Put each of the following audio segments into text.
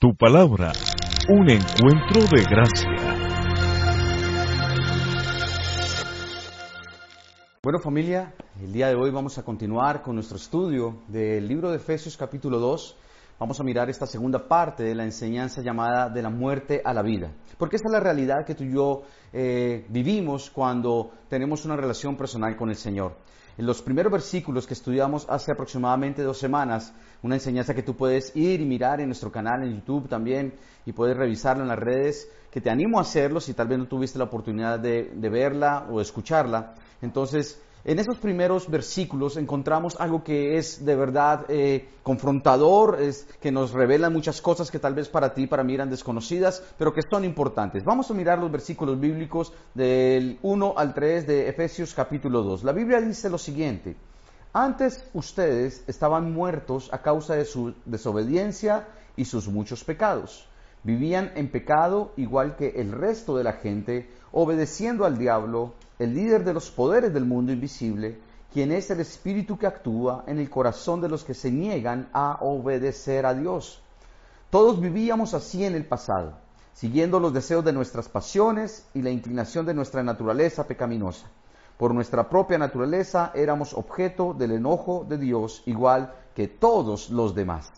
Tu palabra, un encuentro de gracia. Bueno familia, el día de hoy vamos a continuar con nuestro estudio del libro de Efesios capítulo 2. Vamos a mirar esta segunda parte de la enseñanza llamada de la muerte a la vida. Porque esta es la realidad que tú y yo eh, vivimos cuando tenemos una relación personal con el Señor. En los primeros versículos que estudiamos hace aproximadamente dos semanas, una enseñanza que tú puedes ir y mirar en nuestro canal en YouTube también y puedes revisarlo en las redes, que te animo a hacerlo si tal vez no tuviste la oportunidad de, de verla o escucharla. Entonces, en esos primeros versículos encontramos algo que es de verdad eh, confrontador, que nos revela muchas cosas que tal vez para ti, para mí eran desconocidas, pero que son importantes. Vamos a mirar los versículos bíblicos del 1 al 3 de Efesios capítulo 2. La Biblia dice lo siguiente, antes ustedes estaban muertos a causa de su desobediencia y sus muchos pecados. Vivían en pecado igual que el resto de la gente, obedeciendo al diablo el líder de los poderes del mundo invisible, quien es el espíritu que actúa en el corazón de los que se niegan a obedecer a Dios. Todos vivíamos así en el pasado, siguiendo los deseos de nuestras pasiones y la inclinación de nuestra naturaleza pecaminosa. Por nuestra propia naturaleza éramos objeto del enojo de Dios, igual que todos los demás.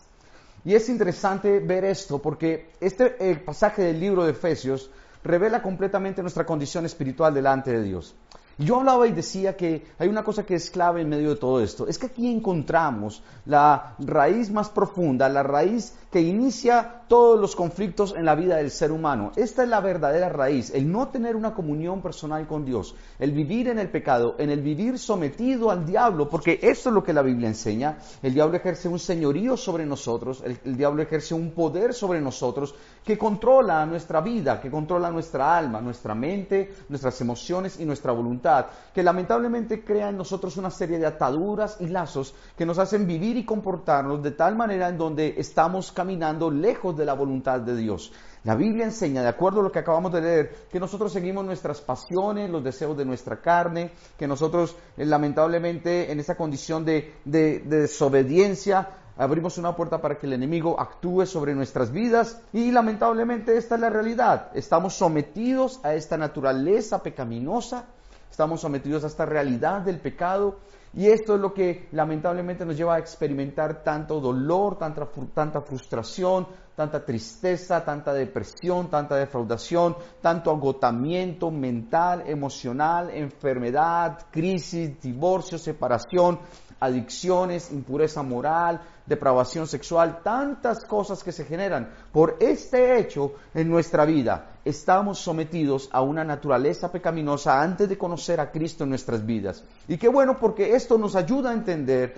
Y es interesante ver esto porque este pasaje del libro de Efesios revela completamente nuestra condición espiritual delante de Dios. Yo hablaba y decía que hay una cosa que es clave en medio de todo esto, es que aquí encontramos la raíz más profunda, la raíz que inicia todos los conflictos en la vida del ser humano. Esta es la verdadera raíz, el no tener una comunión personal con Dios, el vivir en el pecado, en el vivir sometido al diablo, porque esto es lo que la Biblia enseña. El diablo ejerce un señorío sobre nosotros, el, diablo ejerce un poder sobre nosotros que controla nuestra vida, que controla nuestra alma, nuestra mente, nuestras emociones y nuestra voluntad, que lamentablemente crea en nosotros una serie de ataduras y lazos que nos hacen vivir y comportarnos de tal manera en donde estamos caminando lejos de la voluntad de Dios. La Biblia enseña, de acuerdo a lo que acabamos de leer, que nosotros seguimos nuestras pasiones, los deseos de nuestra carne, que nosotros eh, lamentablemente en esa condición de, de, de desobediencia abrimos una puerta para que el enemigo actúe sobre nuestras vidas y lamentablemente esta es la realidad. Estamos sometidos a esta naturaleza pecaminosa, estamos sometidos a esta realidad del pecado y esto es lo que lamentablemente nos lleva a experimentar tanto dolor, tanta, frustración, tanta tristeza, tanta depresión, tanta defraudación, tanto agotamiento mental, emocional, enfermedad, crisis, divorcio, separación, adicciones, impureza moral, depravación sexual, tantas cosas que se generan por este hecho en nuestra vida. Estamos sometidos a una naturaleza pecaminosa antes de conocer a Cristo en nuestras vidas. Y qué bueno porque esto nos ayuda a entender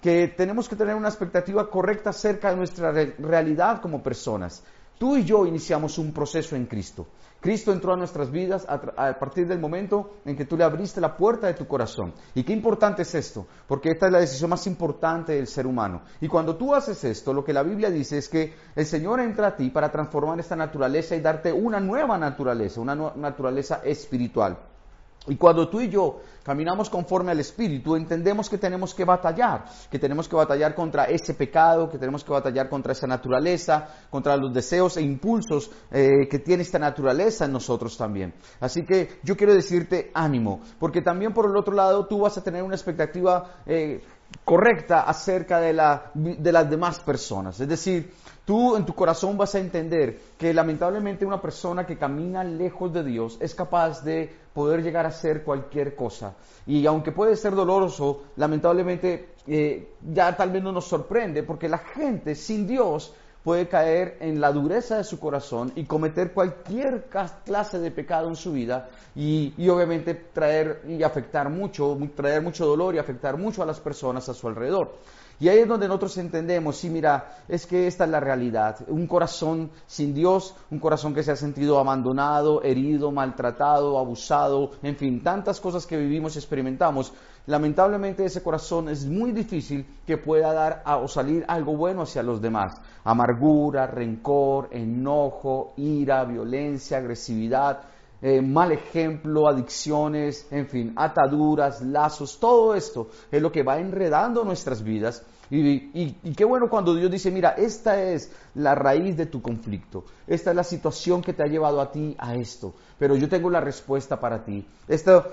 que tenemos que tener una expectativa correcta acerca de nuestra re realidad como personas. Tú y yo iniciamos un proceso en Cristo. Cristo entró a nuestras vidas a, partir del momento en que tú le abriste la puerta de tu corazón. Y qué importante es esto, porque esta es la decisión más importante del ser humano. Y cuando tú haces esto, lo que la Biblia dice es que el Señor entra a ti para transformar esta naturaleza y darte una nueva naturaleza, una naturaleza espiritual. Y cuando tú y yo caminamos conforme al Espíritu, entendemos que tenemos que batallar, que tenemos que batallar contra ese pecado, que tenemos que batallar contra esa naturaleza, contra los deseos e impulsos eh, que tiene esta naturaleza en nosotros también. Así que yo quiero decirte ánimo, porque también por el otro lado tú vas a tener una expectativa eh, correcta acerca de, la, de las demás personas. Es decir, tú en tu corazón vas a entender que lamentablemente una persona que camina lejos de Dios es capaz de poder llegar a hacer cualquier cosa. Y aunque puede ser doloroso, lamentablemente eh, ya tal vez no nos sorprende, porque la gente sin Dios puede caer en la dureza de su corazón y cometer cualquier clase de pecado en su vida y, y, obviamente traer y afectar mucho, traer mucho dolor y afectar mucho a las personas a su alrededor. Y ahí es donde nosotros entendemos, sí, mira, es que esta es la realidad. Un corazón sin Dios, un corazón que se ha sentido abandonado, herido, maltratado, abusado, en fin, tantas cosas que vivimos y experimentamos. Lamentablemente ese corazón es muy difícil que pueda dar o salir algo bueno hacia los demás. Amargura, rencor, enojo, ira, violencia, agresividad. Eh, mal ejemplo, adicciones, en fin, ataduras, lazos, todo esto es lo que va enredando nuestras vidas Y, qué bueno cuando Dios dice, mira, esta es la raíz de tu conflicto, esta es la situación que te ha llevado a ti a esto, pero yo tengo la respuesta para ti.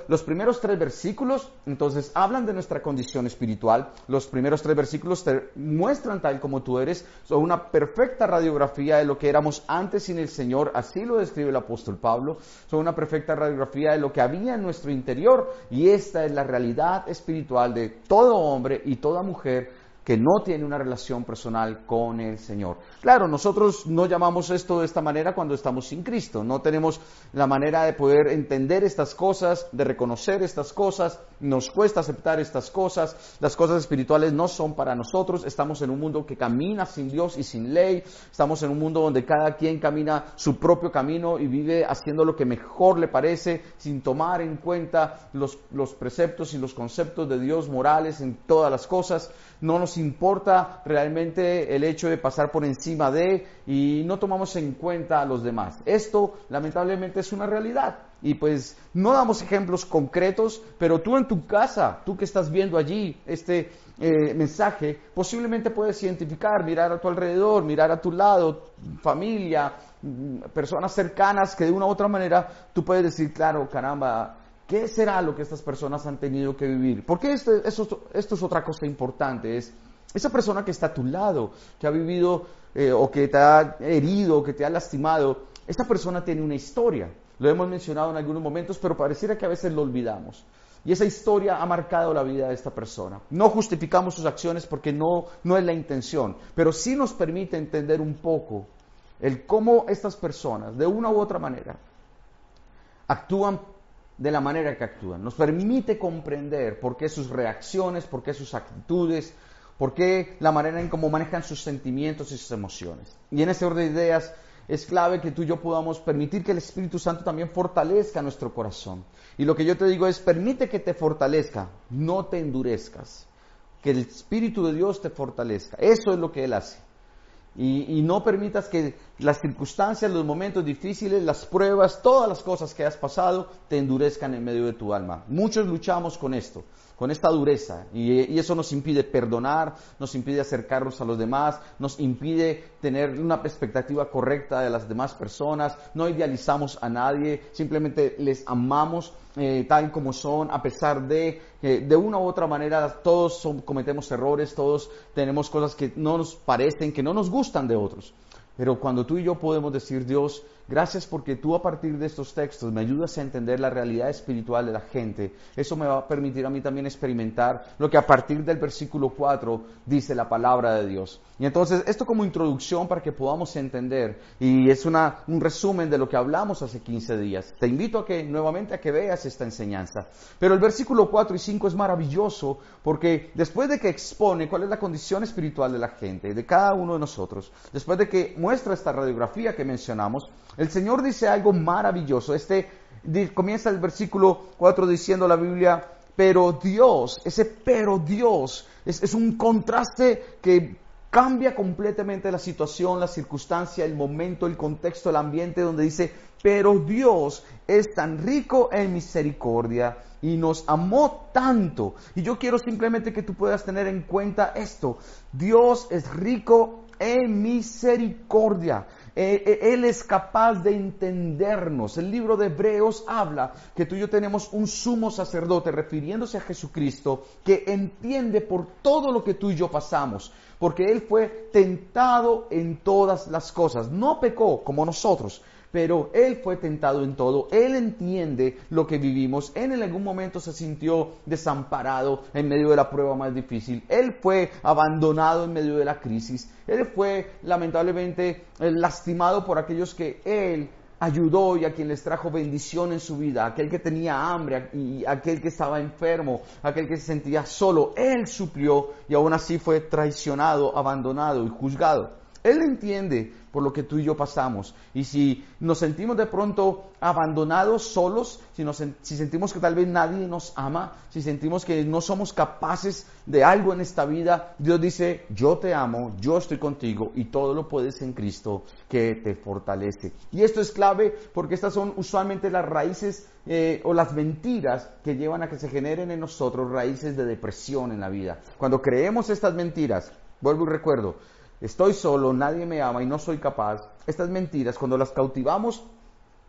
los primeros tres versículos, entonces, hablan de nuestra condición espiritual, los primeros tres versículos te muestran tal como tú eres, son una perfecta radiografía de lo que éramos antes sin el Señor, así lo describe el apóstol Pablo, son una perfecta radiografía de lo que había en nuestro interior. Y esta es la realidad espiritual de todo hombre y toda mujer que no tiene una relación personal con el Señor. Claro, nosotros no llamamos esto de esta manera cuando estamos sin Cristo, no tenemos la manera de poder entender estas cosas, de reconocer estas cosas, nos cuesta aceptar estas cosas, las cosas espirituales no son para nosotros, estamos en un mundo que camina sin Dios y sin ley, estamos en un mundo donde cada quien camina su propio camino y vive haciendo lo que mejor le parece, sin tomar en cuenta los, preceptos y los conceptos de Dios morales en todas las cosas no nos importa realmente el hecho de pasar por encima de y no tomamos en cuenta a los demás. Esto lamentablemente es una realidad y pues no damos ejemplos concretos, pero tú en tu casa, tú que estás viendo allí este eh, mensaje, posiblemente puedes identificar, mirar a tu alrededor, mirar a tu lado, familia, mm, personas cercanas que de una u otra manera tú puedes decir, claro, caramba, ¿Qué será lo que estas personas han tenido que vivir? Porque esto, es otra cosa importante, es esa persona que está a tu lado, que ha vivido eh, o que te ha herido, que te ha lastimado, esta persona tiene una historia. Lo hemos mencionado en algunos momentos, pero pareciera que a veces lo olvidamos. Y esa historia ha marcado la vida de esta persona. No justificamos sus acciones porque no, no es la intención, pero sí nos permite entender un poco el cómo estas personas, de una u otra manera, actúan de la manera que actúan. Nos permite comprender por qué sus reacciones, por qué sus actitudes, por qué la manera en cómo manejan sus sentimientos y sus emociones. Y en ese orden de ideas es clave que tú y yo podamos permitir que el Espíritu Santo también fortalezca nuestro corazón. Y lo que yo te digo es, permite que te fortalezca, no te endurezcas. Que el Espíritu de Dios te fortalezca. Eso es lo que Él hace. Y, no permitas que las circunstancias, los momentos difíciles, las pruebas, todas las cosas que has pasado te endurezcan en medio de tu alma. Muchos luchamos con esto, con esta dureza, y, eso nos impide perdonar, nos impide acercarnos a los demás, nos impide tener una perspectiva correcta de las demás personas, no idealizamos a nadie, simplemente les amamos eh, tal como son, a pesar de que de una u otra manera todos cometemos errores, todos tenemos cosas que no nos parecen, que no nos gustan de otros. Pero cuando tú y yo podemos decir, Dios, Gracias porque tú a partir de estos textos me ayudas a entender la realidad espiritual de la gente. Eso me va a permitir a mí también experimentar lo que a partir del versículo 4 dice la palabra de Dios. Y entonces esto como introducción para que podamos entender y es una, un resumen de lo que hablamos hace 15 días. Te invito a que nuevamente a que veas esta enseñanza. Pero el versículo 4 y 5 es maravilloso porque después de que expone cuál es la condición espiritual de la gente, de cada uno de nosotros, después de que muestra esta radiografía que mencionamos, el Señor dice algo maravilloso. Este comienza el versículo 4 diciendo la Biblia, pero Dios, ese pero Dios, es, un contraste que cambia completamente la situación, la circunstancia, el momento, el contexto, el ambiente, donde dice, pero Dios es tan rico en misericordia y nos amó tanto. Y yo quiero simplemente que tú puedas tener en cuenta esto. Dios es rico en misericordia. Eh, eh, él es capaz de entendernos. El libro de Hebreos habla que tú y yo tenemos un sumo sacerdote refiriéndose a Jesucristo que entiende por todo lo que tú y yo pasamos, porque Él fue tentado en todas las cosas. No pecó como nosotros, pero Él fue tentado en todo, Él entiende lo que vivimos, Él en algún momento se sintió desamparado en medio de la prueba más difícil, Él fue abandonado en medio de la crisis, Él fue lamentablemente eh, lastimado por aquellos que Él ayudó y a quien les trajo bendición en su vida, aquel que tenía hambre y aquel que estaba enfermo, aquel que se sentía solo, Él suplió y aún así fue traicionado, abandonado y juzgado. Él entiende por lo que tú y yo pasamos. Y si nos sentimos de pronto abandonados, solos, si, sentimos que tal vez nadie nos ama, si sentimos que no somos capaces de algo en esta vida, Dios dice, yo te amo, yo estoy contigo y todo lo puedes en Cristo que te fortalece. Y esto es clave porque estas son usualmente las raíces eh, o las mentiras que llevan a que se generen en nosotros raíces de depresión en la vida. Cuando creemos estas mentiras, vuelvo y recuerdo, estoy solo, nadie me ama y no soy capaz, estas mentiras, cuando las cautivamos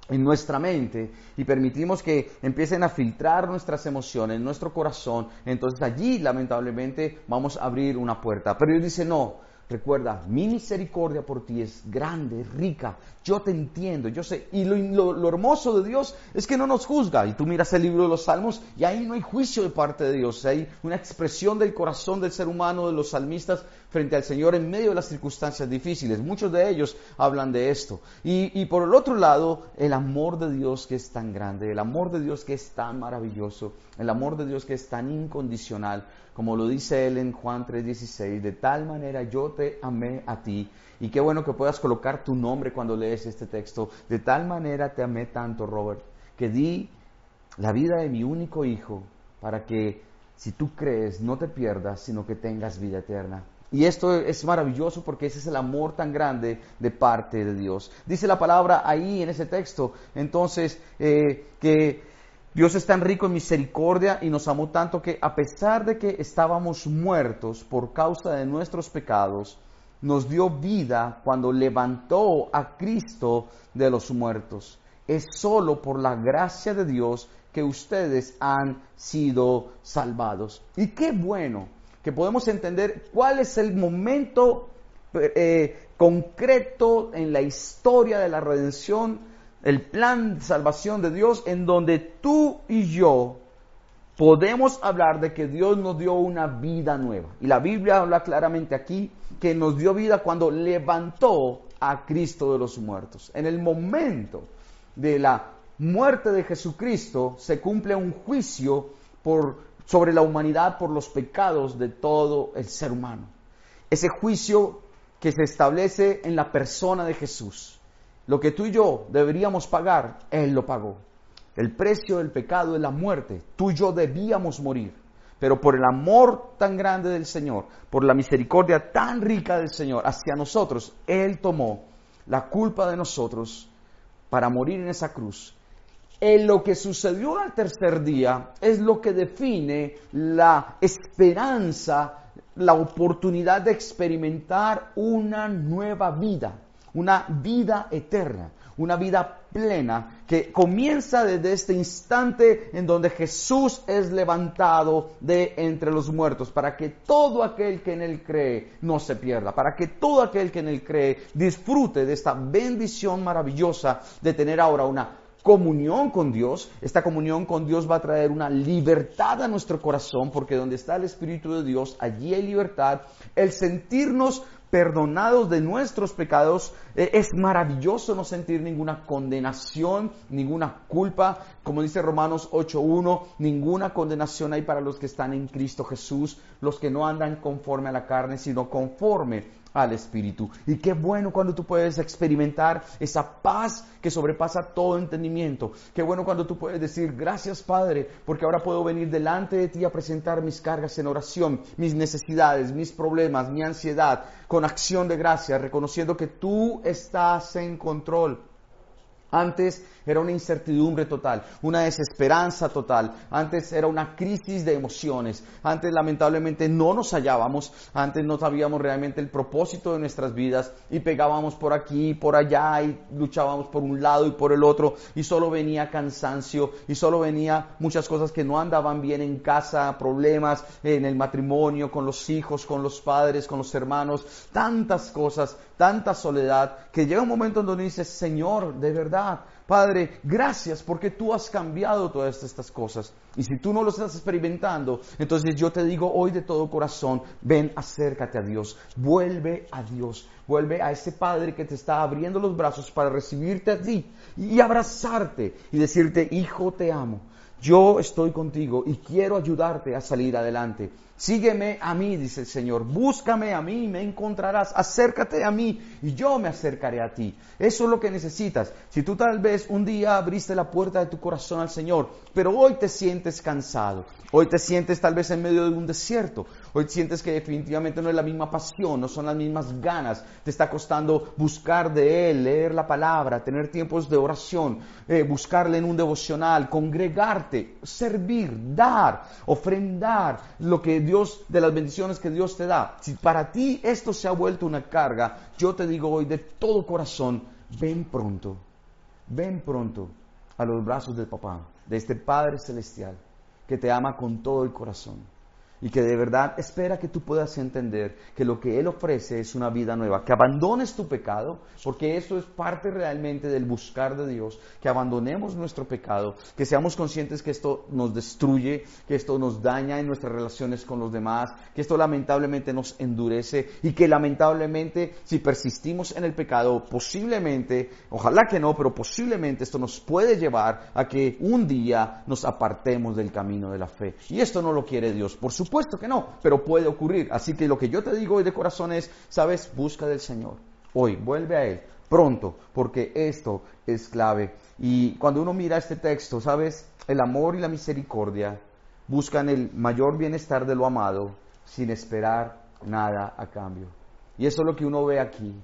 en nuestra mente y permitimos que empiecen a filtrar nuestras emociones, nuestro corazón, entonces allí lamentablemente vamos a abrir una puerta. Pero Dios dice, no, Recuerda, mi misericordia por ti es grande, rica. Yo te entiendo, yo sé. Y lo, hermoso de Dios es que no nos juzga. Y tú miras el libro de los Salmos y ahí no hay juicio de parte de Dios. Hay una expresión del corazón del ser humano, de los salmistas, frente al Señor en medio de las circunstancias difíciles. Muchos de ellos hablan de esto. Y, y por el otro lado, el amor de Dios que es tan grande, el amor de Dios que es tan maravilloso, el amor de Dios que es tan incondicional como lo dice él en Juan 3:16, de tal manera yo te amé a ti. Y qué bueno que puedas colocar tu nombre cuando lees este texto. De tal manera te amé tanto, Robert, que di la vida de mi único hijo para que si tú crees no te pierdas, sino que tengas vida eterna. Y esto es maravilloso porque ese es el amor tan grande de parte de Dios. Dice la palabra ahí en ese texto, entonces, eh, que Dios es tan rico en misericordia y nos amó tanto que a pesar de que estábamos muertos por causa de nuestros pecados, nos dio vida cuando levantó a Cristo de los muertos. Es solo por la gracia de Dios que ustedes han sido salvados. Y qué bueno que podemos entender cuál es el momento eh, concreto en la historia de la redención el plan de salvación de Dios en donde tú y yo podemos hablar de que Dios nos dio una vida nueva. Y la Biblia habla claramente aquí que nos dio vida cuando levantó a Cristo de los muertos. En el momento de la muerte de Jesucristo se cumple un juicio por, sobre la humanidad por los pecados de todo el ser humano. Ese juicio que se establece en la persona de Jesús. Lo que tú y yo deberíamos pagar, Él lo pagó. El precio del pecado es la muerte. Tú y yo debíamos morir. Pero por el amor tan grande del Señor, por la misericordia tan rica del Señor hacia nosotros, Él tomó la culpa de nosotros para morir en esa cruz. En lo que sucedió al tercer día es lo que define la esperanza, la oportunidad de experimentar una nueva vida una vida eterna, una vida plena que comienza desde este instante en donde Jesús es levantado de entre los muertos, para que todo aquel que en Él cree no se pierda, para que todo aquel que en Él cree disfrute de esta bendición maravillosa de tener ahora una comunión con Dios. Esta comunión con Dios va a traer una libertad a nuestro corazón, porque donde está el Espíritu de Dios, allí hay libertad. El sentirnos perdonados de nuestros pecados, eh, es maravilloso no sentir ninguna condenación, ninguna culpa. Como dice Romanos 8.1, ninguna condenación hay para los que están en Cristo Jesús, los que no andan conforme a la carne, sino conforme al Espíritu. Y qué bueno cuando tú puedes experimentar esa paz que sobrepasa todo entendimiento. Qué bueno cuando tú puedes decir, gracias Padre, porque ahora puedo venir delante de ti a presentar mis cargas en oración, mis necesidades, mis problemas, mi ansiedad, con acción de gracia, reconociendo que tú estás en control. Antes era una incertidumbre total, una desesperanza total. Antes era una crisis de emociones. Antes lamentablemente no nos hallábamos. Antes no sabíamos realmente el propósito de nuestras vidas y pegábamos por aquí y por allá y luchábamos por un lado y por el otro y solo venía cansancio y solo venía muchas cosas que no andaban bien en casa, problemas en el matrimonio, con los hijos, con los padres, con los hermanos, tantas cosas, tanta soledad que llega un momento en donde dices, Señor, de verdad, Padre, gracias porque tú has cambiado todas estas cosas. Y si tú no lo estás experimentando, entonces yo te digo hoy de todo corazón, ven, acércate a Dios, vuelve a Dios, vuelve a ese Padre que te está abriendo los brazos para recibirte a ti y abrazarte y decirte, hijo, te amo. yo estoy contigo y quiero ayudarte a salir adelante. Sígueme a mí, dice el Señor. Búscame a mí, me encontrarás. Acércate a mí y yo me acercaré a ti. Eso es lo que necesitas. Si tú tal vez un día abriste la puerta de tu corazón al Señor, pero hoy te sientes cansado, hoy te sientes tal vez en medio de un desierto, hoy sientes que definitivamente no es la misma pasión, no son las mismas ganas, te está costando buscar de Él, leer la palabra, tener tiempos de oración, eh, buscarle en un devocional, congregarte, servir, dar, ofrendar lo que Dios, de las bendiciones que Dios te da. Si para ti esto se ha vuelto una carga, yo te digo hoy de todo corazón, ven pronto, ven pronto a los brazos del papá, de este Padre Celestial, que te ama con todo el corazón y que de verdad espera que tú puedas entender que lo que Él ofrece es una vida nueva, que abandones tu pecado, porque eso es parte realmente del buscar de Dios, que abandonemos nuestro pecado, que seamos conscientes que esto nos destruye, que esto nos daña en nuestras relaciones con los demás, que esto lamentablemente nos endurece y que lamentablemente si persistimos en el pecado, posiblemente, ojalá que no, pero posiblemente esto nos puede llevar a que un día nos apartemos del camino de la fe. Y esto no lo quiere Dios, por supuesto supuesto que no, pero puede ocurrir. Así que lo que yo te digo hoy de corazón es, sabes, busca del Señor. Hoy, vuelve a Él, pronto, porque esto es clave. Y cuando uno mira este texto, sabes, el amor y la misericordia buscan el mayor bienestar de lo amado sin esperar nada a cambio. Y eso es lo que uno ve aquí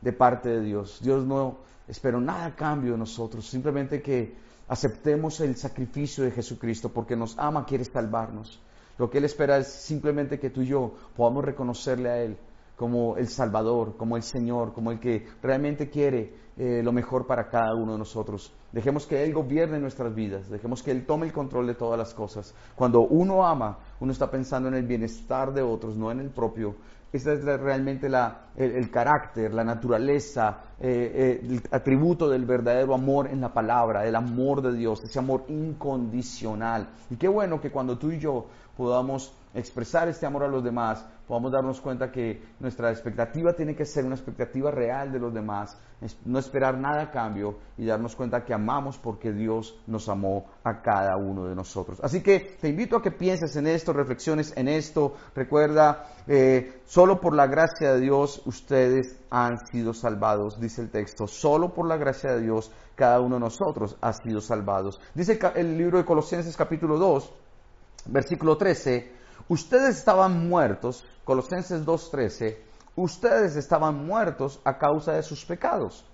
de parte de Dios. Dios no esperó nada a cambio de nosotros, simplemente que aceptemos el sacrificio de Jesucristo porque nos ama, quiere salvarnos. Lo que Él espera es simplemente que tú y yo podamos reconocerle a Él como el Salvador, como el Señor, como el que realmente quiere eh, lo mejor para cada uno de nosotros. Dejemos que Él gobierne nuestras vidas, dejemos que Él tome el control de todas las cosas. Cuando uno ama, uno está pensando en el bienestar de otros, no en el propio. Ese es realmente el, carácter, la naturaleza, eh, eh, el atributo del verdadero amor en la palabra, el amor de Dios, ese amor incondicional. Y qué bueno que cuando tú y yo podamos expresar este amor a los demás, podamos darnos cuenta que nuestra expectativa tiene que ser una expectativa real de los demás, no esperar nada a cambio y darnos cuenta que amamos porque Dios nos amó a cada uno de nosotros. Así que te invito a que pienses en esto, reflexiones en esto. Recuerda, eh, solo por la gracia de Dios ustedes han sido salvados, dice el texto. Solo por la gracia de Dios cada uno de nosotros ha sido salvados. Dice el libro de Colosenses capítulo 2 versículo 13, ustedes estaban muertos, Colosenses 2.13, ustedes estaban muertos a causa de sus pecados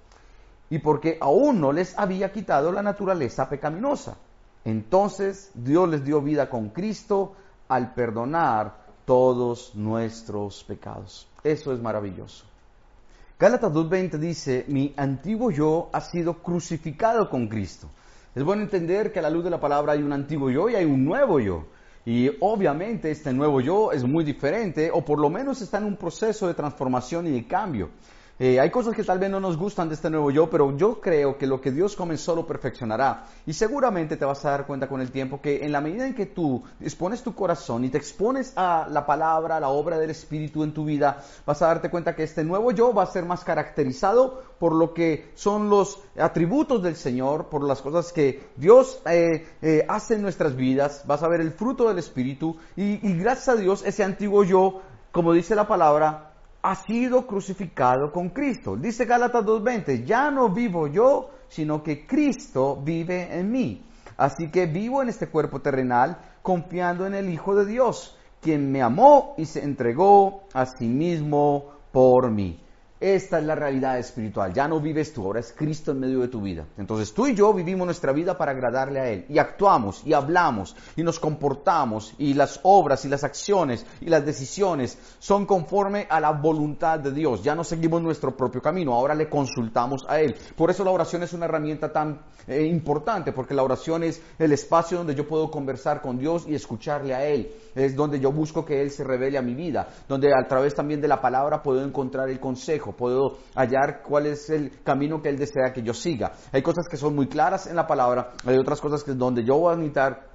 y porque aún no les había quitado la naturaleza pecaminosa. Entonces Dios les dio vida con Cristo al perdonar todos nuestros pecados. Eso es maravilloso. Gálatas 2.20 dice, mi antiguo yo ha sido crucificado con Cristo. Es bueno entender que a la luz de la palabra hay un antiguo yo y hay un nuevo yo. Y obviamente este nuevo yo es muy diferente, o por lo menos está en un proceso de transformación y de cambio. Eh, hay cosas que tal vez no nos gustan de este nuevo yo, pero yo creo que lo que Dios comenzó lo perfeccionará. Y seguramente te vas a dar cuenta con el tiempo que en la medida en que tú dispones tu corazón y te expones a la palabra, a la obra del Espíritu en tu vida, vas a darte cuenta que este nuevo yo va a ser más caracterizado por lo que son los atributos del Señor, por las cosas que Dios eh, eh, hace en nuestras vidas. Vas a ver el fruto del Espíritu y gracias a Dios ese antiguo yo, como dice la palabra, ha sido crucificado con Cristo. Dice Gálatas 2.20, ya no vivo yo, sino que Cristo vive en mí. Así que vivo en este cuerpo terrenal confiando en el Hijo de Dios, quien me amó y se entregó a sí mismo por mí. Esta es la realidad espiritual. Ya no vives tú, ahora es Cristo en medio de tu vida. Entonces tú y yo vivimos nuestra vida para agradarle a Él. Y actuamos y hablamos y nos comportamos y las obras y las acciones y las decisiones son conforme a la voluntad de Dios. Ya no seguimos nuestro propio camino, ahora le consultamos a Él. Por eso la oración es una herramienta tan eh, importante, porque la oración es el espacio donde yo puedo conversar con Dios y escucharle a Él. Es donde yo busco que Él se revele a mi vida, donde a través también de la palabra puedo encontrar el consejo puedo hallar cuál es el camino que Él desea que yo siga. Hay cosas que son muy claras en la palabra, hay otras cosas que donde yo voy a necesitar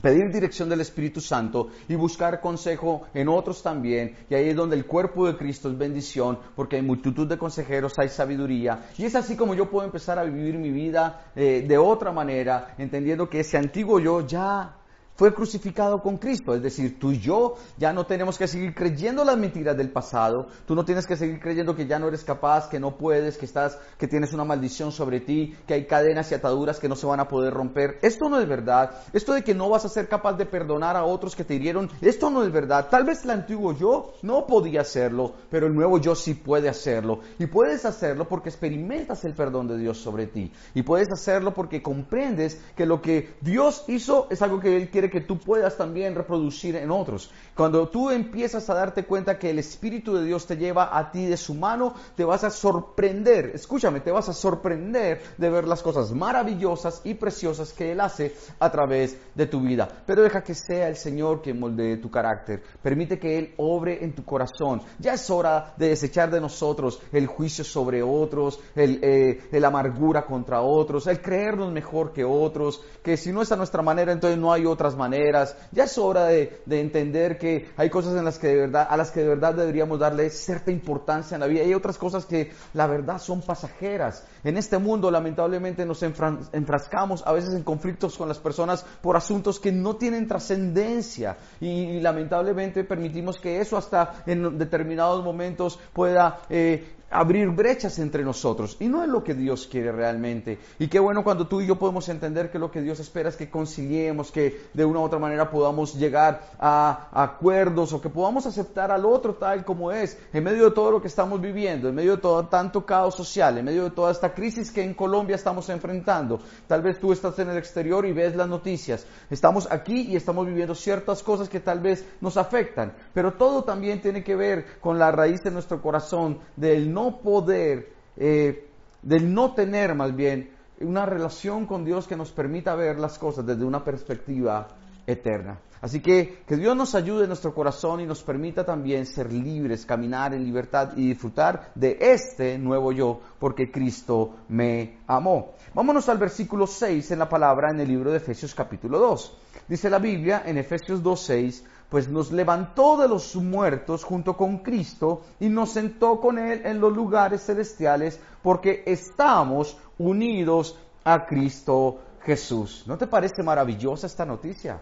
pedir dirección del Espíritu Santo y buscar consejo en otros también. Y ahí es donde el cuerpo de Cristo es bendición, porque hay multitud de consejeros, hay sabiduría. Y es así como yo puedo empezar a vivir mi vida eh, de otra manera, entendiendo que ese antiguo yo ya fue crucificado con Cristo. Es decir, tú y yo ya no tenemos que seguir creyendo las mentiras del pasado. Tú no tienes que seguir creyendo que ya no eres capaz, que no puedes, que estás, que tienes una maldición sobre ti, que hay cadenas y ataduras que no se van a poder romper. Esto no es verdad. Esto de que no vas a ser capaz de perdonar a otros que te hirieron, esto no es verdad. Tal vez el antiguo yo no podía hacerlo, pero el nuevo yo sí puede hacerlo. Y puedes hacerlo porque experimentas el perdón de Dios sobre ti. Y puedes hacerlo porque comprendes que lo que Dios hizo es algo que Él que tú puedas también reproducir en otros. Cuando tú empiezas a darte cuenta que el Espíritu de Dios te lleva a ti de su mano, te vas a sorprender, escúchame, te vas a sorprender de ver las cosas maravillosas y preciosas que Él hace a través de tu vida. Pero deja que sea el Señor quien moldee tu carácter. Permite que Él obre en tu corazón. Ya es hora de desechar de nosotros el juicio sobre otros, el, eh, el amargura contra otros, el creernos mejor que otros, que si no es a nuestra manera, entonces no hay otras maneras. Ya es hora de, de entender que hay cosas en las que de verdad, a las que de verdad deberíamos darle cierta importancia en la vida. Y hay otras cosas que la verdad son pasajeras. En este mundo lamentablemente nos enfrascamos a veces en conflictos con las personas por asuntos que no tienen trascendencia. Y, lamentablemente permitimos que eso hasta en determinados momentos pueda eh, abrir brechas entre nosotros. Y no es lo que Dios quiere realmente. Y qué bueno cuando tú y yo podemos entender que lo que Dios espera es que conciliemos, que de una u otra manera podamos llegar a, acuerdos o que podamos aceptar al otro tal como es, en medio de todo lo que estamos viviendo, en medio de todo tanto caos social, en medio de toda esta crisis que en Colombia estamos enfrentando. Tal vez tú estás en el exterior y ves las noticias. Estamos aquí y estamos viviendo ciertas cosas que tal vez nos afectan. Pero todo también tiene que ver con la raíz de nuestro corazón, del no poder, eh, del no tener más bien una relación con Dios que nos permita ver las cosas desde una perspectiva eterna. Así que que Dios nos ayude en nuestro corazón y nos permita también ser libres, caminar en libertad y disfrutar de este nuevo yo, porque Cristo me amó. Vámonos al versículo 6 en la palabra en el libro de Efesios capítulo 2. Dice la Biblia en Efesios 2.6, pues nos levantó de los muertos junto con Cristo y nos sentó con Él en los lugares celestiales porque estamos unidos a Cristo Jesús. ¿No te parece maravillosa esta noticia?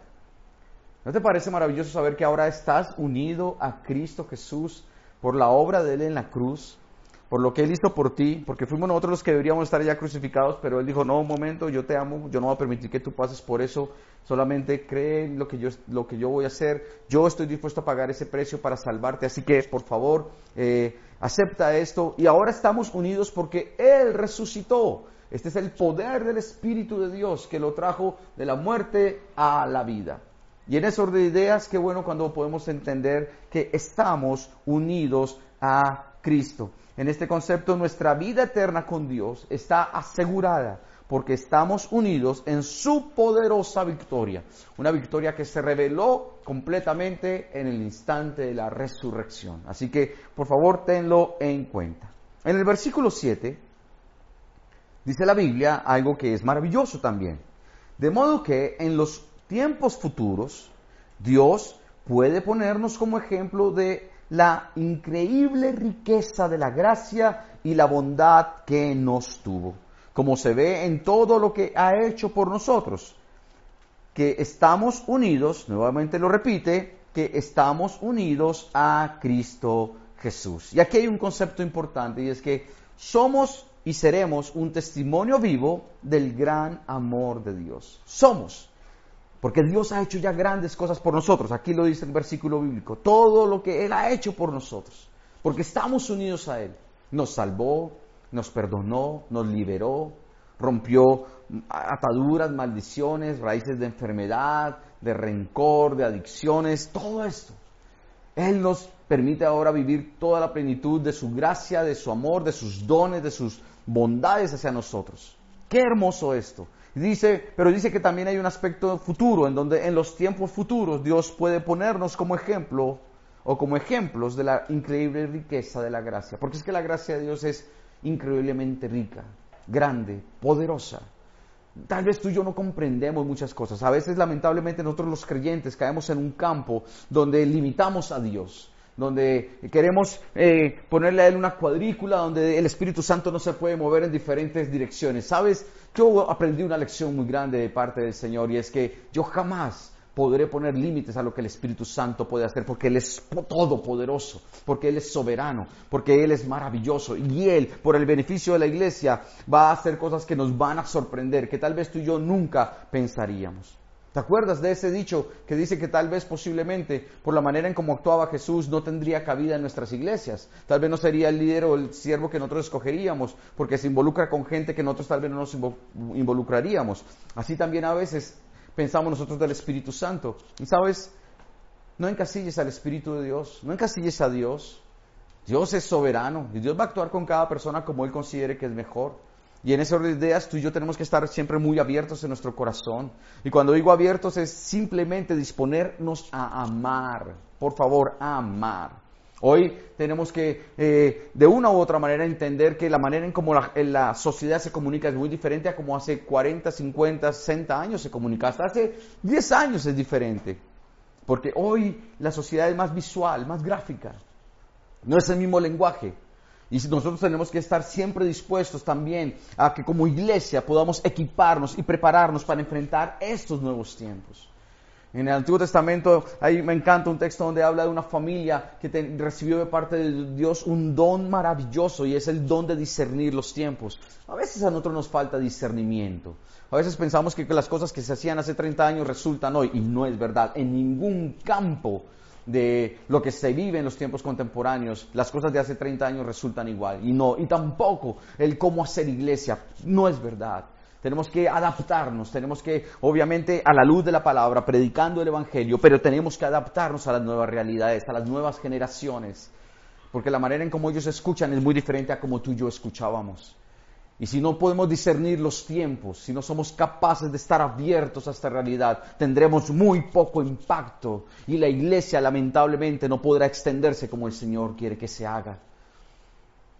¿No te parece maravilloso saber que ahora estás unido a Cristo Jesús por la obra de Él en la cruz? por lo que Él hizo por ti, porque fuimos nosotros los que deberíamos estar ya crucificados, pero Él dijo, no, un momento, yo te amo, yo no voy a permitir que tú pases por eso, solamente cree en lo que yo, lo que yo voy a hacer, yo estoy dispuesto a pagar ese precio para salvarte, así que por favor, eh, acepta esto, y ahora estamos unidos porque Él resucitó. Este es el poder del Espíritu de Dios que lo trajo de la muerte a la vida. Y en ese de ideas, qué bueno cuando podemos entender que estamos unidos a Cristo. En este concepto, nuestra vida eterna con Dios está asegurada porque estamos unidos en su poderosa victoria. Una victoria que se reveló completamente en el instante de la resurrección. Así que, por favor, tenlo en cuenta. En el versículo 7 dice la Biblia algo que es maravilloso también. De modo que en los tiempos futuros, Dios puede ponernos como ejemplo de la increíble riqueza de la gracia y la bondad que nos tuvo, como se ve en todo lo que ha hecho por nosotros, que estamos unidos, nuevamente lo repite, que estamos unidos a Cristo Jesús. Y aquí hay un concepto importante y es que somos y seremos un testimonio vivo del gran amor de Dios. Somos porque Dios ha hecho ya grandes cosas por nosotros. Aquí lo dice el versículo bíblico. Todo lo que Él ha hecho por nosotros. Porque estamos unidos a Él. Nos salvó, nos perdonó, nos liberó, rompió ataduras, maldiciones, raíces de enfermedad, de rencor, de adicciones, todo esto. Él nos permite ahora vivir toda la plenitud de su gracia, de su amor, de sus dones, de sus bondades hacia nosotros. Qué hermoso esto. Dice, pero dice que también hay un aspecto futuro, en donde en los tiempos futuros Dios puede ponernos como ejemplo o como ejemplos de la increíble riqueza de la gracia. Porque es que la gracia de Dios es increíblemente rica, grande, poderosa. Tal vez tú y yo no comprendemos muchas cosas. A veces, lamentablemente, nosotros los creyentes caemos en un campo donde limitamos a Dios, donde queremos eh, ponerle a Él una cuadrícula, donde el Espíritu Santo no se puede mover en diferentes direcciones. ¿Sabes? Yo aprendí una lección muy grande de parte del Señor y es que yo jamás podré poner límites a lo que el Espíritu Santo puede hacer, porque Él es todopoderoso, porque Él es soberano, porque Él es maravilloso. Y Él, por el beneficio de la iglesia, va a hacer cosas que nos van a sorprender, que tal vez tú y yo nunca pensaríamos. ¿Te acuerdas de ese dicho que dice que tal vez posiblemente por la manera en cómo actuaba Jesús no tendría cabida en nuestras iglesias? Tal vez no sería el líder o el siervo que nosotros escogeríamos porque se involucra con gente que nosotros tal vez no nos involucraríamos. Así también a veces pensamos nosotros del Espíritu Santo. Y sabes, no encasilles al Espíritu de Dios, no encasilles a Dios. Dios es soberano y Dios va a actuar con cada persona como Él considere que es mejor. Y en ese orden de ideas tú y yo tenemos que estar siempre muy abiertos en nuestro corazón. Y cuando digo abiertos es simplemente disponernos a amar. Por favor, a amar. Hoy tenemos que, eh, de una u otra manera, entender que la manera en cómo la, sociedad se comunica es muy diferente a como hace 40, 50, 60 años se comunica. Hasta hace 10 años es diferente. Porque hoy la sociedad es más visual, más gráfica. No es el mismo lenguaje. Y nosotros tenemos que estar siempre dispuestos también a que como iglesia podamos equiparnos y prepararnos para enfrentar estos nuevos tiempos. En el Antiguo Testamento, ahí me encanta un texto donde habla de una familia que recibió de parte de Dios un don maravilloso y es el don de discernir los tiempos. A veces a nosotros nos falta discernimiento. A veces pensamos que las cosas que se hacían hace 30 años resultan hoy y no es verdad. En ningún campo de lo que se vive en los tiempos contemporáneos, las cosas de hace 30 años resultan igual. Y no, y tampoco el cómo hacer iglesia, no es verdad tenemos que adaptarnos, tenemos que, obviamente, a la luz de la palabra, predicando el Evangelio, pero tenemos que adaptarnos a las nuevas realidades, a las nuevas generaciones, porque la manera en cómo ellos escuchan es muy diferente a como tú y yo escuchábamos. Y si no podemos discernir los tiempos, si no somos capaces de estar abiertos a esta realidad, tendremos muy poco impacto y la iglesia lamentablemente no podrá extenderse como el Señor quiere que se haga.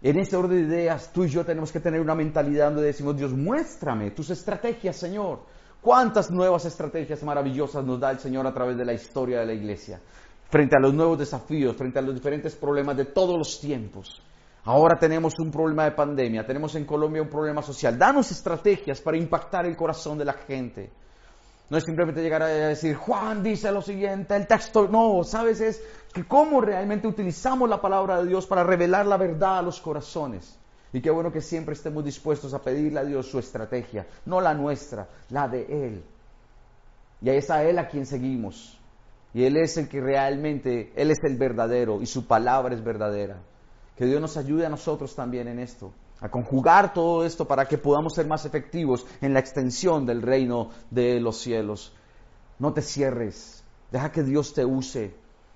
En este orden de ideas, tú y yo tenemos que tener una mentalidad donde decimos, Dios, muéstrame tus estrategias, Señor. ¿Cuántas nuevas estrategias maravillosas nos da el Señor a través de la historia de la iglesia? Frente a los nuevos desafíos, frente a los diferentes problemas de todos los tiempos. Ahora tenemos un problema de pandemia, tenemos en Colombia un problema social. Danos estrategias para impactar el corazón de la gente. No es simplemente llegar a decir, Juan dice lo siguiente, el texto, no, sabes, es que cómo realmente utilizamos la palabra de Dios para revelar la verdad a los corazones. Y qué bueno que siempre estemos dispuestos a pedirle a Dios su estrategia, no la nuestra, la de Él. Y es a Él a quien seguimos. Y Él es el que realmente, Él es el verdadero y su palabra es verdadera. Que Dios nos ayude a nosotros también en esto a conjugar todo esto para que podamos ser más efectivos en la extensión del reino de los cielos. No te cierres, deja que Dios te use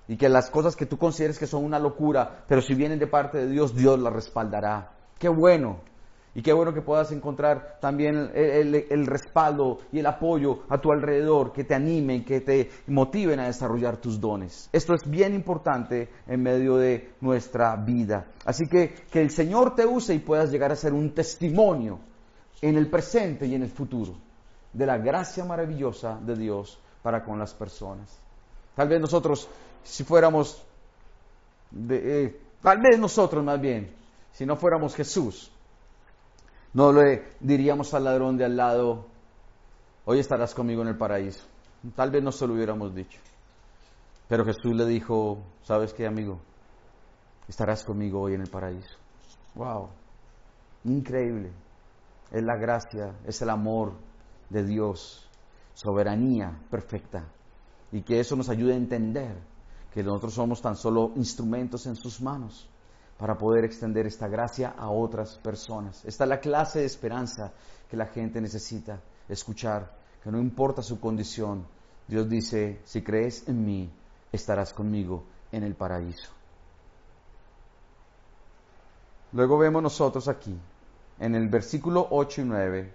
y que las cosas que tú consideres que son una locura, pero si vienen de parte de Dios, Dios las respaldará. Qué bueno y qué bueno que puedas encontrar también el, respaldo y el apoyo a tu alrededor, que te animen, que te motiven a desarrollar tus dones. Esto es bien importante en medio de nuestra vida. Así que que el Señor te use y puedas llegar a ser un testimonio en el presente y en el futuro de la gracia maravillosa de Dios para con las personas. Tal vez nosotros, si fuéramos, eh, tal vez nosotros más bien, si no fuéramos Jesús, no le diríamos al ladrón de al lado, hoy estarás conmigo en el paraíso. Tal vez no se lo hubiéramos dicho. Pero Jesús le dijo, ¿sabes qué, amigo? Estarás conmigo hoy en el paraíso. ¡Wow! Increíble. Es la gracia, es el amor de Dios, soberanía perfecta. Y que eso nos ayude a entender que nosotros somos tan solo instrumentos en sus manos para poder extender esta gracia a otras personas. Esta es la clase de esperanza que la gente necesita escuchar, que no importa su condición, Dios dice, si crees en mí, estarás conmigo en el paraíso. Luego vemos nosotros aquí, en el versículo 8 y 9,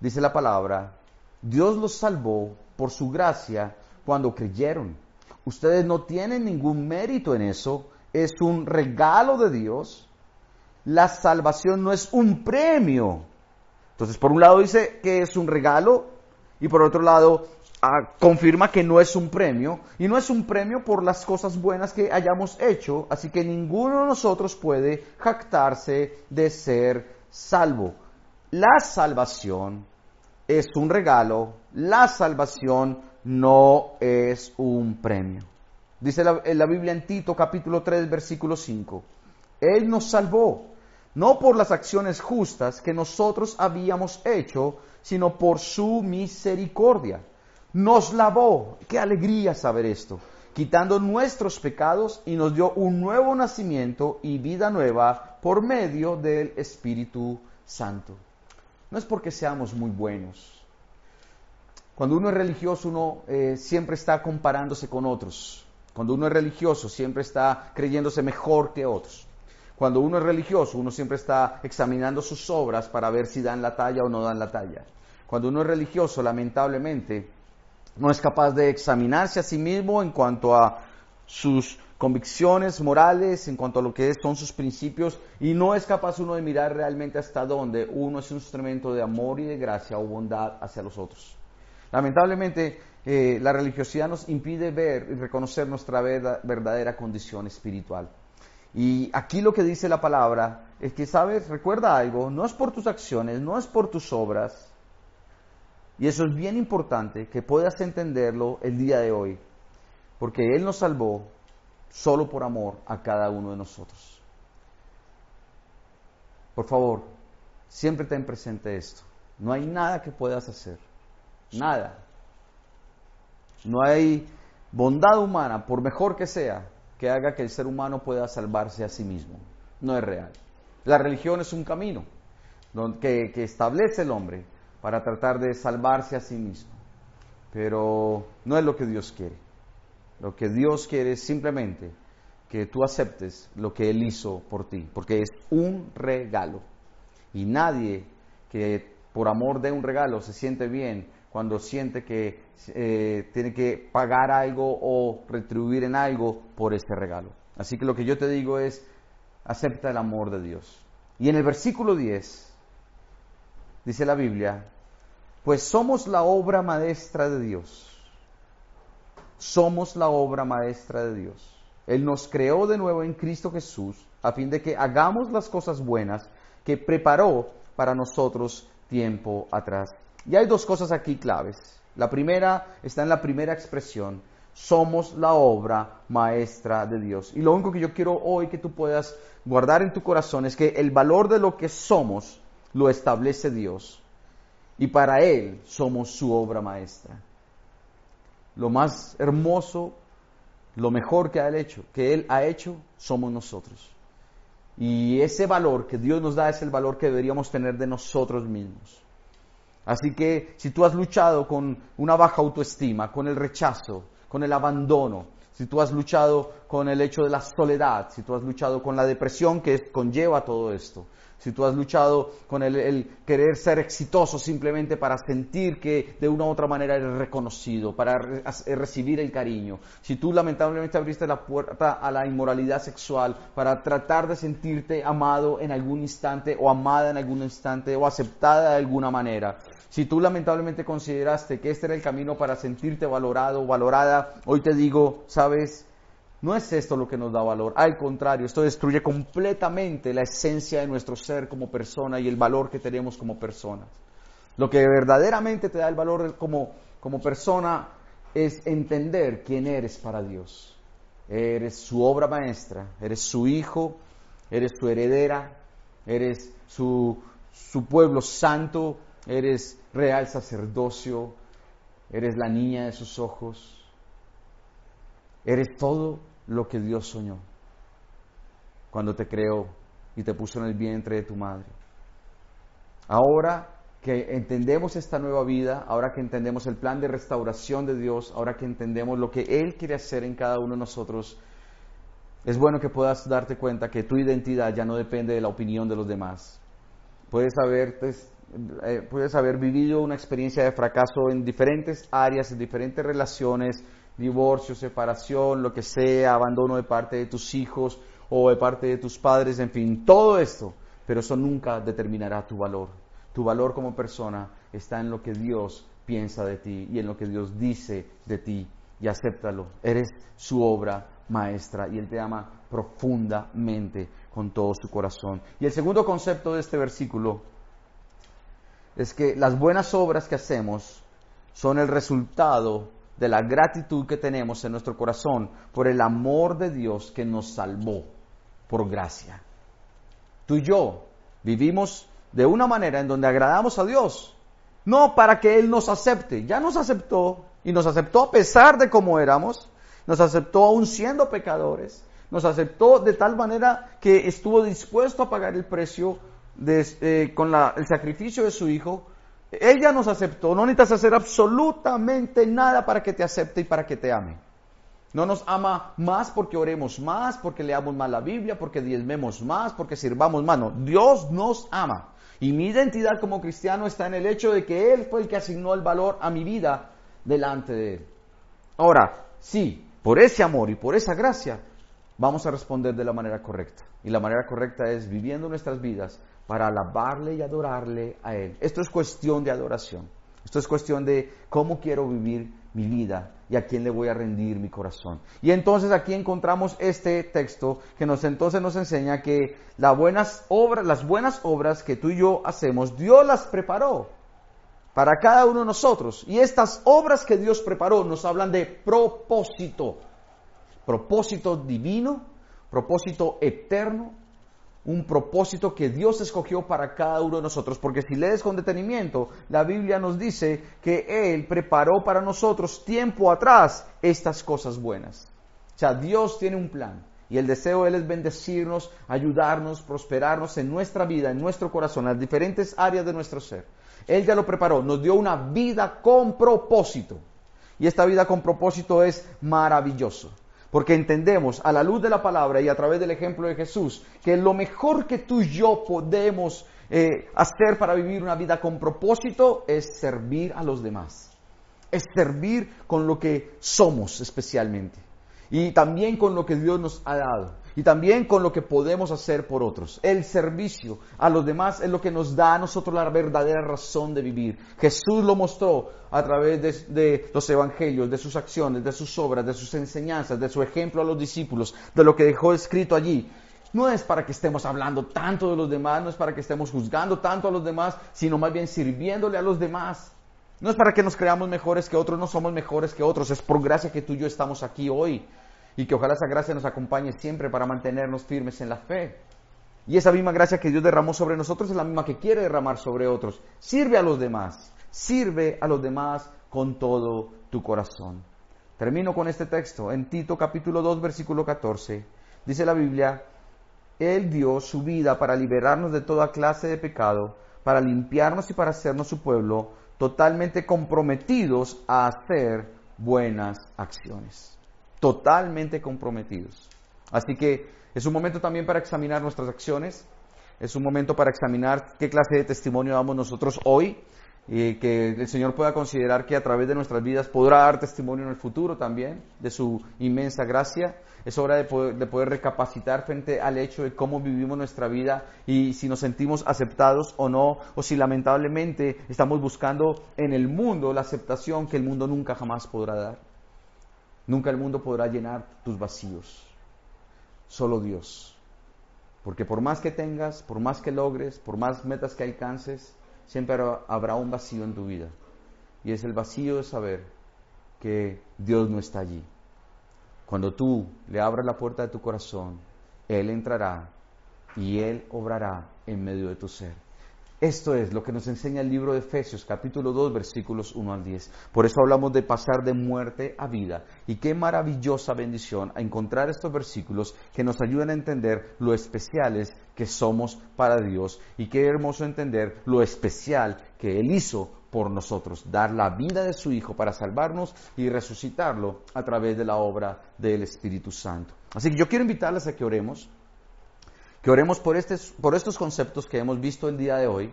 dice la palabra, Dios los salvó por su gracia cuando creyeron. Ustedes no tienen ningún mérito en eso, es un regalo de Dios. La salvación no es un premio, Entonces, por un lado dice que es un regalo y por otro lado ah, confirma que no es un premio y no es un premio por las cosas buenas que hayamos hecho, así que ninguno de nosotros puede jactarse de ser salvo. La salvación es un regalo, la salvación no es un premio. Dice la, la Biblia en Tito capítulo 3 versículo 5, Él nos salvó, no por las acciones justas que nosotros habíamos hecho, sino por su misericordia. Nos lavó, qué alegría saber esto, quitando nuestros pecados y nos dio un nuevo nacimiento y vida nueva por medio del Espíritu Santo. No es porque seamos muy buenos. Cuando uno es religioso, uno eh, siempre está comparándose con otros. Cuando uno es religioso, siempre está creyéndose mejor que otros. Cuando uno es religioso, uno siempre está examinando sus obras para ver si dan la talla o no dan la talla. Cuando uno es religioso, lamentablemente, no es capaz de examinarse a sí mismo en cuanto a sus convicciones morales, en cuanto a lo que son sus principios, y no es capaz uno de mirar realmente hasta dónde uno es un instrumento de amor y de gracia o bondad hacia los otros. Lamentablemente, eh, la religiosidad nos impide ver y reconocer nuestra verdadera condición espiritual. Y aquí lo que dice la palabra es que, ¿sabes? Recuerda algo, no es por tus acciones, no es por tus obras. Y eso es bien importante que puedas entenderlo el día de hoy, porque Él nos salvó solo por amor a cada uno de nosotros. Por favor, siempre ten presente esto. No hay nada que puedas hacer, nada, no hay bondad humana, por mejor que sea, que haga que el ser humano pueda salvarse a sí mismo. No es real. La religión es un camino que, establece el hombre para tratar de salvarse a sí mismo. Pero no es lo que Dios quiere. Lo que Dios quiere es simplemente que tú aceptes lo que Él hizo por ti, porque es un regalo. Y nadie que por amor de un regalo se siente bien cuando siente que eh, tiene que pagar algo o retribuir en algo por este regalo. Así que lo que yo te digo es, acepta el amor de Dios. Y en el versículo 10 dice la Biblia, pues somos la obra maestra de Dios. Somos la obra maestra de Dios. Él nos creó de nuevo en Cristo Jesús a fin de que hagamos las cosas buenas que preparó para nosotros tiempo atrás. Y hay dos cosas aquí claves. La primera está en la primera expresión. Somos la obra maestra de Dios. Y lo único que yo quiero hoy que tú puedas guardar en tu corazón es que el valor de lo que somos lo establece Dios. Y para Él somos su obra maestra. Lo más hermoso, lo mejor que, ha hecho, que Él ha hecho, somos nosotros. Y ese valor que Dios nos da es el valor que deberíamos tener de nosotros mismos. Así que si tú has luchado con una baja autoestima, con el rechazo, con el abandono, si tú has luchado con el hecho de la soledad, si tú has luchado con la depresión que conlleva todo esto, si tú has luchado con el, querer ser exitoso simplemente para sentir que de una u otra manera eres reconocido, para recibir el cariño, si tú lamentablemente abriste la puerta a la inmoralidad sexual para tratar de sentirte amado en algún instante o amada en algún instante o aceptada de alguna manera, si tú lamentablemente consideraste que este era el camino para sentirte valorado o valorada, hoy te digo, sabes, no es esto lo que nos da valor, al contrario, esto destruye completamente la esencia de nuestro ser como persona y el valor que tenemos como personas. Lo que verdaderamente te da el valor como, como persona es entender quién eres para Dios. Eres su obra maestra, eres su hijo, eres su heredera, eres su, su pueblo santo, eres real sacerdocio, eres la niña de sus ojos, eres todo lo que Dios soñó cuando te creó y te puso en el vientre de tu madre. Ahora que entendemos esta nueva vida, ahora que entendemos el plan de restauración de Dios, ahora que entendemos lo que Él quiere hacer en cada uno de nosotros, es bueno que puedas darte cuenta que tu identidad ya no depende de la opinión de los demás. Puedes haber, eh, puedes haber vivido una experiencia de fracaso en diferentes áreas, en diferentes relaciones, divorcio, separación, lo que sea, abandono de parte de tus hijos o de parte de tus padres, en fin, todo esto, pero eso nunca determinará tu valor. Tu valor como persona está en lo que Dios piensa de ti y en lo que Dios dice de ti. Y acéptalo. Eres su obra maestra y Él te ama profundamente con todo su corazón. Y el segundo concepto de este versículo es que las buenas obras que hacemos son el resultado de la gratitud que tenemos en nuestro corazón por el amor de Dios que nos salvó por gracia. Tú y yo vivimos de una manera en donde agradamos a Dios, no para que Él nos acepte, ya nos aceptó y nos aceptó a pesar de cómo éramos, nos aceptó aún siendo pecadores, nos aceptó de tal manera que estuvo dispuesto a pagar el precio eh, con el sacrificio de su Hijo. Ella nos aceptó, no necesitas hacer absolutamente nada para que te acepte y para que te ame. No nos ama más porque oremos más, porque leamos más la Biblia, porque diezmemos más, porque sirvamos más. No, Dios nos ama. Y mi identidad como cristiano está en el hecho de que Él fue el que asignó el valor a mi vida delante de Él. Ahora, sí, por ese amor y por esa gracia, vamos a responder de la manera correcta. Y la manera correcta es viviendo nuestras vidas para alabarle y adorarle a Él. Esto es cuestión de adoración. Esto es cuestión de cómo quiero vivir mi vida y a quién le voy a rendir mi corazón. Y entonces aquí encontramos este texto que nos entonces nos enseña que buenas las buenas obras que tú y yo hacemos, Dios las preparó para cada uno de nosotros. Y estas obras que Dios preparó nos hablan de propósito. Propósito divino, propósito eterno, un propósito que Dios escogió para cada uno de nosotros. Porque si lees con detenimiento, la Biblia nos dice que Él preparó para nosotros tiempo atrás estas cosas buenas. O sea, Dios tiene un plan. Y el deseo de Él es bendecirnos, ayudarnos, prosperarnos en nuestra vida, en nuestro corazón, en las diferentes áreas de nuestro ser. Él ya lo preparó, nos dio una vida con propósito. Y esta vida con propósito es maravilloso. Porque entendemos a la luz de la palabra y a través del ejemplo de Jesús que lo mejor que tú y yo podemos eh, hacer para vivir una vida con propósito es servir a los demás. Es servir con lo que somos especialmente. Y también con lo que Dios nos ha dado y también con lo que podemos hacer por otros. El servicio a los demás es lo que nos da a nosotros la verdadera razón de vivir. Jesús lo mostró a través de, los evangelios, de sus acciones, de sus obras, de sus enseñanzas, de su ejemplo a los discípulos, de lo que dejó escrito allí. No es para que estemos hablando tanto de los demás, no es para que estemos juzgando tanto a los demás, sino más bien sirviéndole a los demás. No es para que nos creamos mejores que otros, no somos mejores que otros, es por gracia que tú y yo estamos aquí hoy y que ojalá esa gracia nos acompañe siempre para mantenernos firmes en la fe. Y esa misma gracia que Dios derramó sobre nosotros es la misma que quiere derramar sobre otros. Sirve a los demás, sirve a los demás con todo tu corazón. Termino con este texto. En Tito capítulo 2 versículo 14 dice la Biblia, Él dio su vida para liberarnos de toda clase de pecado, para limpiarnos y para hacernos su pueblo, totalmente comprometidos a hacer buenas acciones totalmente comprometidos. Así que es un momento también para examinar nuestras acciones, es un momento para examinar qué clase de testimonio damos nosotros hoy y que el Señor pueda considerar que a través de nuestras vidas podrá dar testimonio en el futuro también de su inmensa gracia. Es hora de poder, de poder, recapacitar frente al hecho de cómo vivimos nuestra vida y si nos sentimos aceptados o no, o si lamentablemente estamos buscando en el mundo la aceptación que el mundo nunca jamás podrá dar. Nunca el mundo podrá llenar tus vacíos. Solo Dios. Porque por más que tengas, por más que logres, por más metas que alcances, siempre habrá un vacío en tu vida. Y es el vacío de saber que Dios no está allí. Cuando tú le abras la puerta de tu corazón, Él entrará y Él obrará en medio de tu ser. Esto es lo que nos enseña el libro de Efesios, capítulo 2, versículos 1 al 10. Por eso hablamos de pasar de muerte a vida. Y qué maravillosa bendición a encontrar estos versículos que nos ayudan a entender lo especiales que somos para Dios. Y qué hermoso entender lo especial que Él hizo por nosotros, dar la vida de su Hijo para salvarnos y resucitarlo a través de la obra del Espíritu Santo. Así que yo quiero invitarles a que oremos que oremos por, por estos conceptos que hemos visto el día de hoy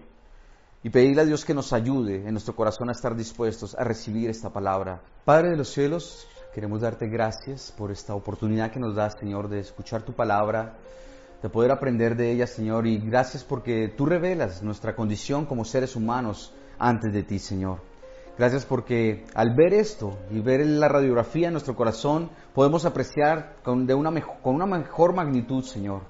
y pedirle a Dios que nos ayude en nuestro corazón a estar dispuestos a recibir esta palabra. Padre de los cielos, queremos darte gracias por esta oportunidad que nos das, Señor, de escuchar tu palabra. de poder aprender de ella, Señor, y gracias porque tú revelas nuestra condición como seres humanos antes de ti, Señor. Gracias porque al ver esto y ver la radiografía en nuestro corazón, podemos apreciar con, una, con una mejor magnitud, Señor,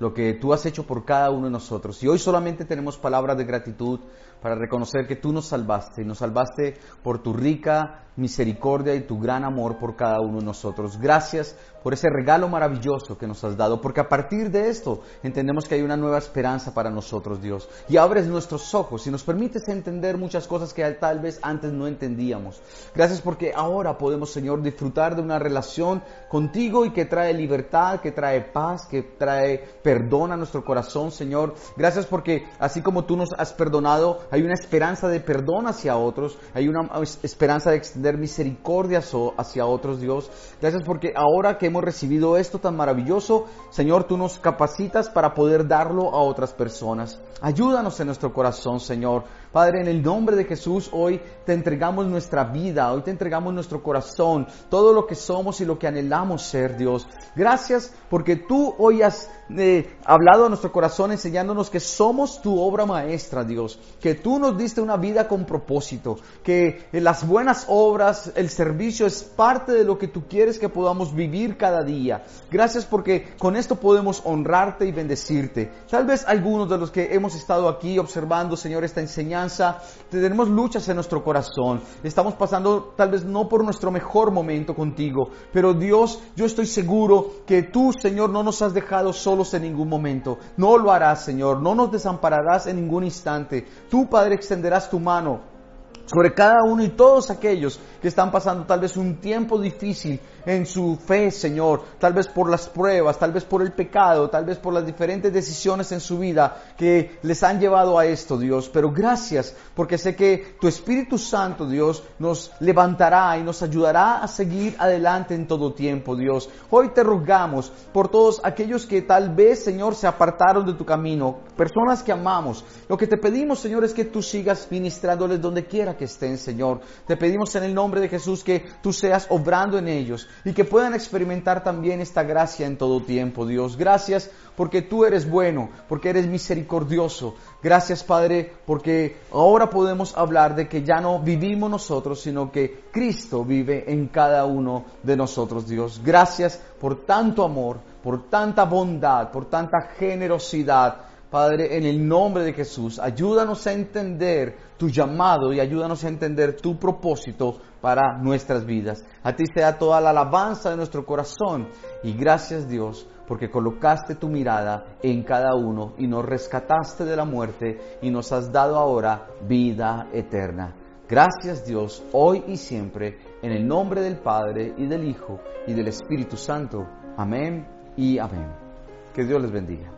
lo que tú has hecho por cada uno de nosotros. Y hoy solamente tenemos palabras de gratitud para reconocer que tú nos salvaste y nos salvaste por tu rica misericordia y tu gran amor por cada uno de nosotros. Gracias por ese regalo maravilloso que nos has dado, porque a partir de esto entendemos que hay una nueva esperanza para nosotros, Dios. Y abres nuestros ojos y nos permites entender muchas cosas que tal vez antes no entendíamos. Gracias porque ahora podemos, Señor, disfrutar de una relación contigo y que trae libertad, que trae paz, que trae perdón a nuestro corazón, Señor. Gracias porque así como tú nos has perdonado, hay una esperanza de perdón hacia otros, hay una esperanza de extender misericordia hacia otros, Dios. Gracias porque ahora que hemos recibido esto tan maravilloso, Señor, tú nos capacitas para poder darlo a otras personas. Ayúdanos en nuestro corazón, Señor. Padre, en el nombre de Jesús, hoy te entregamos nuestra vida, hoy te entregamos nuestro corazón, todo lo que somos y lo que anhelamos ser, Dios. Gracias porque tú hoy has eh, hablado a nuestro corazón enseñándonos que somos tu obra maestra, Dios, que tú nos diste una vida con propósito, que las buenas obras, el servicio es parte de lo que tú quieres que podamos vivir cada día. Gracias porque con esto podemos honrarte y bendecirte. Tal vez algunos de los que hemos estado aquí observando, Señor, esta enseñanza, tenemos luchas en nuestro corazón. Estamos pasando tal vez no por nuestro mejor momento contigo, pero Dios, yo estoy seguro que tú, Señor, no nos has dejado solos en ningún momento. No lo harás, Señor. No nos desampararás en ningún instante. Tú, Padre, extenderás tu mano sobre cada uno y todos aquellos que están pasando tal vez un tiempo difícil en su fe, Señor, tal vez por las pruebas, tal vez por el pecado, tal vez por las diferentes decisiones en su vida que les han llevado a esto, Dios. Pero gracias, porque sé que tu Espíritu Santo, Dios, nos levantará y nos ayudará a seguir adelante en todo tiempo, Dios. Hoy te rogamos por todos aquellos que tal vez, Señor, se apartaron de tu camino, personas que amamos. Lo que te pedimos, Señor, es que tú sigas ministrándoles donde quiera que estén, Señor. Te pedimos en el nombre de Jesús que tú seas obrando en ellos y que puedan experimentar también esta gracia en todo tiempo, Dios. Gracias porque tú eres bueno, porque eres misericordioso. Gracias, Padre, porque ahora podemos hablar de que ya no vivimos nosotros, sino que Cristo vive en cada uno de nosotros, Dios. Gracias por tanto amor, por tanta bondad, por tanta generosidad Padre, en el nombre de Jesús, ayúdanos a entender tu llamado y ayúdanos a entender tu propósito para nuestras vidas. A ti sea toda la alabanza de nuestro corazón y gracias Dios porque colocaste tu mirada en cada uno y nos rescataste de la muerte y nos has dado ahora vida eterna. Gracias Dios, hoy y siempre, en el nombre del Padre y del Hijo y del Espíritu Santo. Amén y amén. Que Dios les bendiga.